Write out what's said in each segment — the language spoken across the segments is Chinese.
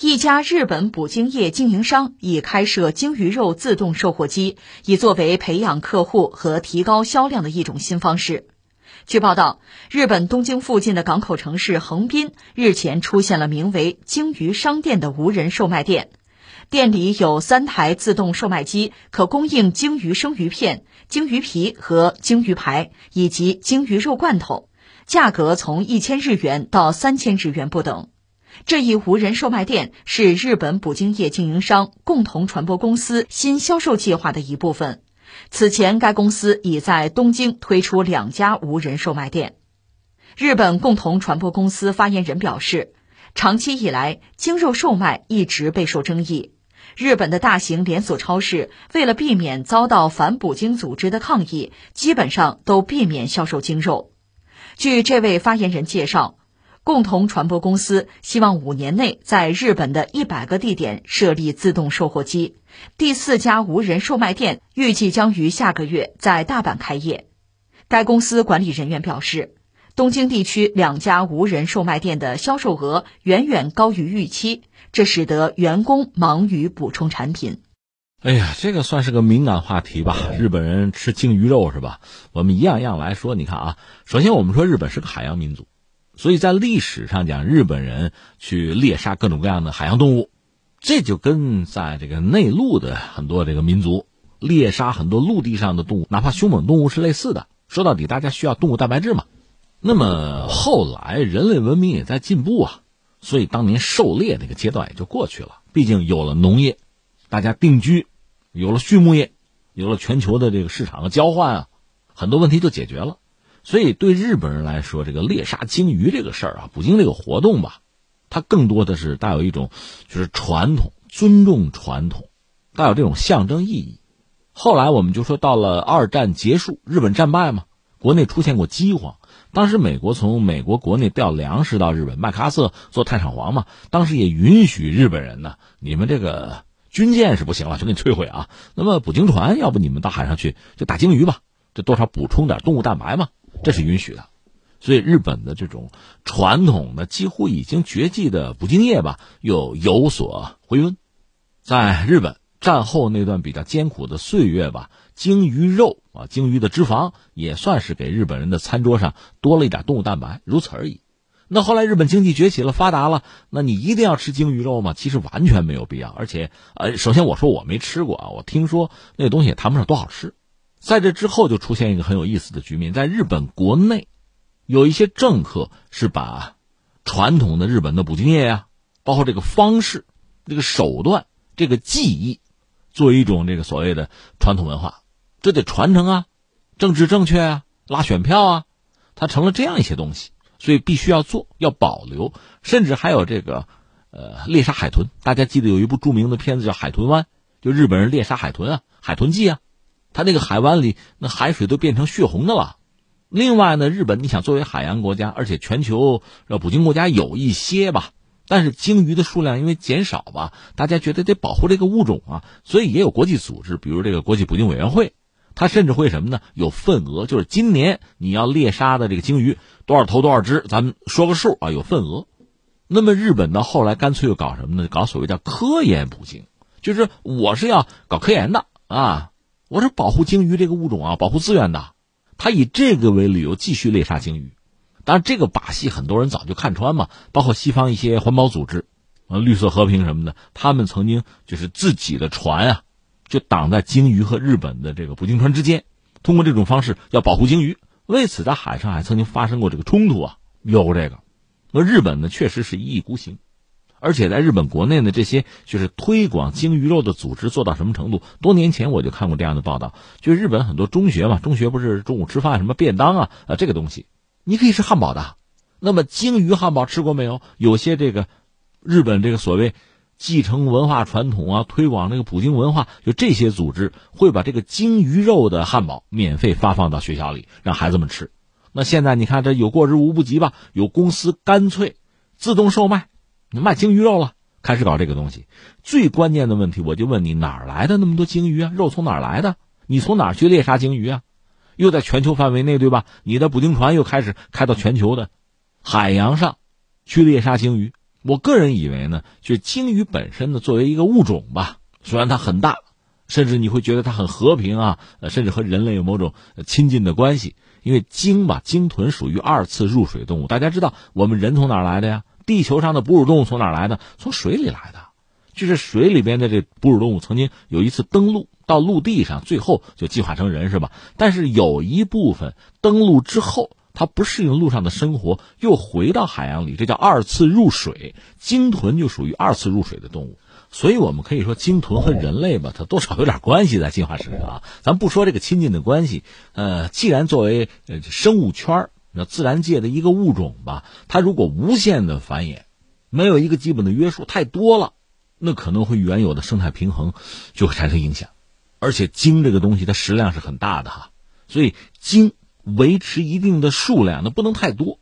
一家日本捕鲸业经营商已开设鲸鱼肉自动售货机，以作为培养客户和提高销量的一种新方式。据报道，日本东京附近的港口城市横滨日前出现了名为“鲸鱼商店”的无人售卖店，店里有三台自动售卖机，可供应鲸鱼生鱼片、鲸鱼皮和鲸鱼排，以及鲸鱼肉罐头，价格从一千日元到三千日元不等。这一无人售卖店是日本捕鲸业经营商共同传播公司新销售计划的一部分。此前，该公司已在东京推出两家无人售卖店。日本共同传播公司发言人表示，长期以来，鲸肉售卖一直备受争议。日本的大型连锁超市为了避免遭到反捕鲸组织的抗议，基本上都避免销售鲸肉。据这位发言人介绍。共同传播公司希望五年内在日本的一百个地点设立自动售货机。第四家无人售卖店预计将于下个月在大阪开业。该公司管理人员表示，东京地区两家无人售卖店的销售额远远高于预期，这使得员工忙于补充产品。哎呀，这个算是个敏感话题吧？日本人吃鲸鱼肉是吧？我们一样一样来说。你看啊，首先我们说日本是个海洋民族。所以在历史上讲，日本人去猎杀各种各样的海洋动物，这就跟在这个内陆的很多这个民族猎杀很多陆地上的动物，哪怕凶猛动物是类似的。说到底，大家需要动物蛋白质嘛。那么后来人类文明也在进步啊，所以当年狩猎那个阶段也就过去了。毕竟有了农业，大家定居，有了畜牧业，有了全球的这个市场的交换啊，很多问题就解决了。所以，对日本人来说，这个猎杀鲸鱼这个事儿啊，捕鲸这个活动吧，它更多的是带有一种就是传统、尊重传统，带有这种象征意义。后来我们就说，到了二战结束，日本战败嘛，国内出现过饥荒。当时美国从美国国内调粮食到日本，麦克阿瑟做太上皇嘛，当时也允许日本人呢，你们这个军舰是不行了，就给你摧毁啊。那么捕鲸船，要不你们到海上去就打鲸鱼吧，就多少补充点动物蛋白嘛。这是允许的，所以日本的这种传统的几乎已经绝迹的捕鲸业吧，又有所回温。在日本战后那段比较艰苦的岁月吧，鲸鱼肉啊，鲸鱼的脂肪也算是给日本人的餐桌上多了一点动物蛋白，如此而已。那后来日本经济崛起了，发达了，那你一定要吃鲸鱼肉吗？其实完全没有必要。而且，呃，首先我说我没吃过啊，我听说那东西也谈不上多好吃。在这之后，就出现一个很有意思的局面，在日本国内，有一些政客是把传统的日本的捕鲸业呀，包括这个方式、这个手段、这个技艺，作为一种这个所谓的传统文化，这得传承啊，政治正确啊，拉选票啊，它成了这样一些东西，所以必须要做，要保留，甚至还有这个呃猎杀海豚。大家记得有一部著名的片子叫《海豚湾》，就日本人猎杀海豚啊，《海豚记》啊。它那个海湾里，那海水都变成血红的了。另外呢，日本你想作为海洋国家，而且全球捕鲸国家有一些吧，但是鲸鱼的数量因为减少吧，大家觉得得保护这个物种啊，所以也有国际组织，比如这个国际捕鲸委员会，它甚至会什么呢？有份额，就是今年你要猎杀的这个鲸鱼多少头多少只，咱们说个数啊，有份额。那么日本呢，后来干脆又搞什么呢？搞所谓叫科研捕鲸，就是我是要搞科研的啊。我是保护鲸鱼这个物种啊，保护资源的，他以这个为理由继续猎杀鲸鱼。当然，这个把戏很多人早就看穿嘛，包括西方一些环保组织，呃，绿色和平什么的，他们曾经就是自己的船啊，就挡在鲸鱼和日本的这个捕鲸船之间，通过这种方式要保护鲸鱼。为此，在海上还曾经发生过这个冲突啊，有过这个。那日本呢，确实是一意孤行。而且在日本国内呢，这些就是推广鲸鱼肉的组织做到什么程度？多年前我就看过这样的报道，就日本很多中学嘛，中学不是中午吃饭什么便当啊啊这个东西，你可以吃汉堡的。那么鲸鱼汉堡吃过没有？有些这个日本这个所谓继承文化传统啊，推广那个捕鲸文化，就这些组织会把这个鲸鱼肉的汉堡免费发放到学校里，让孩子们吃。那现在你看这有过之无不及吧？有公司干脆自动售卖。你卖鲸鱼肉了，开始搞这个东西。最关键的问题，我就问你，哪儿来的那么多鲸鱼啊？肉从哪儿来的？你从哪儿去猎杀鲸鱼啊？又在全球范围内，对吧？你的捕鲸船又开始开到全球的海洋上去猎杀鲸鱼。我个人以为呢，就鲸鱼本身呢，作为一个物种吧，虽然它很大，甚至你会觉得它很和平啊，甚至和人类有某种亲近的关系。因为鲸吧，鲸豚属于二次入水动物。大家知道，我们人从哪儿来的呀？地球上的哺乳动物从哪来的？从水里来的。就是水里边的这哺乳动物曾经有一次登陆到陆地上，最后就进化成人，是吧？但是有一部分登陆之后。它不适应陆上的生活，又回到海洋里，这叫二次入水。鲸豚就属于二次入水的动物，所以我们可以说鲸豚和人类吧，它多少有点关系在进化史上啊。咱不说这个亲近的关系，呃，既然作为呃生物圈那自然界的一个物种吧，它如果无限的繁衍，没有一个基本的约束，太多了，那可能会原有的生态平衡就会产生影响。而且鲸这个东西，它食量是很大的哈，所以鲸。维持一定的数量，那不能太多，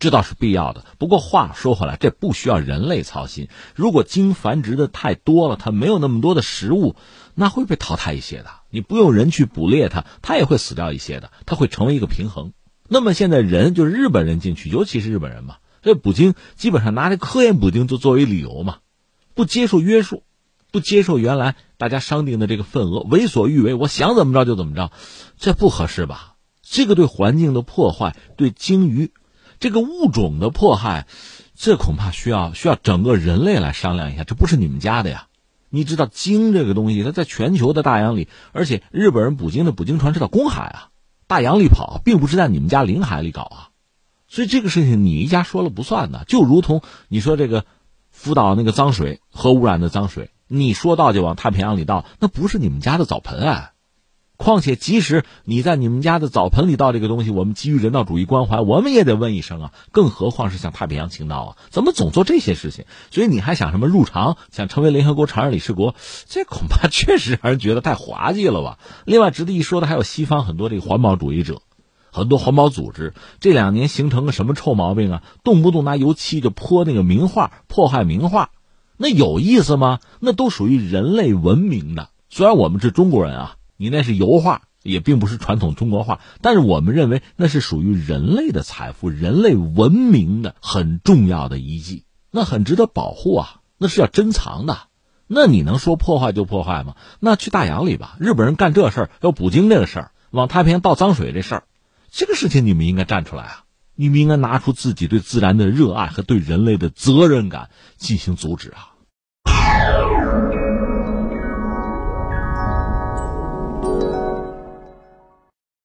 这倒是必要的。不过话说回来，这不需要人类操心。如果鲸繁殖的太多了，它没有那么多的食物，那会被淘汰一些的。你不用人去捕猎它，它也会死掉一些的。它会成为一个平衡。那么现在人就是日本人进去，尤其是日本人嘛，这捕鲸基本上拿这科研捕鲸就作为理由嘛，不接受约束，不接受原来大家商定的这个份额，为所欲为，我想怎么着就怎么着，这不合适吧？这个对环境的破坏，对鲸鱼这个物种的迫害，这恐怕需要需要整个人类来商量一下。这不是你们家的呀！你知道鲸这个东西，它在全球的大洋里，而且日本人捕鲸的捕鲸船是到公海啊，大洋里跑，并不是在你们家领海里搞啊。所以这个事情你一家说了不算的，就如同你说这个福岛那个脏水核污染的脏水，你说倒就往太平洋里倒，那不是你们家的澡盆啊。况且，即使你在你们家的澡盆里倒这个东西，我们基于人道主义关怀，我们也得问一声啊！更何况是向太平洋倾倒啊？怎么总做这些事情？所以你还想什么入常，想成为联合国常任理事国？这恐怕确实让人觉得太滑稽了吧？另外，值得一说的还有西方很多这个环保主义者，很多环保组织这两年形成个什么臭毛病啊？动不动拿油漆就泼那个名画，破坏名画，那有意思吗？那都属于人类文明的。虽然我们是中国人啊。你那是油画，也并不是传统中国画，但是我们认为那是属于人类的财富、人类文明的很重要的遗迹，那很值得保护啊，那是要珍藏的。那你能说破坏就破坏吗？那去大洋里吧，日本人干这事儿，要捕鲸这个事儿，往太平洋倒脏水这事儿，这个事情你们应该站出来啊，你们应该拿出自己对自然的热爱和对人类的责任感进行阻止啊。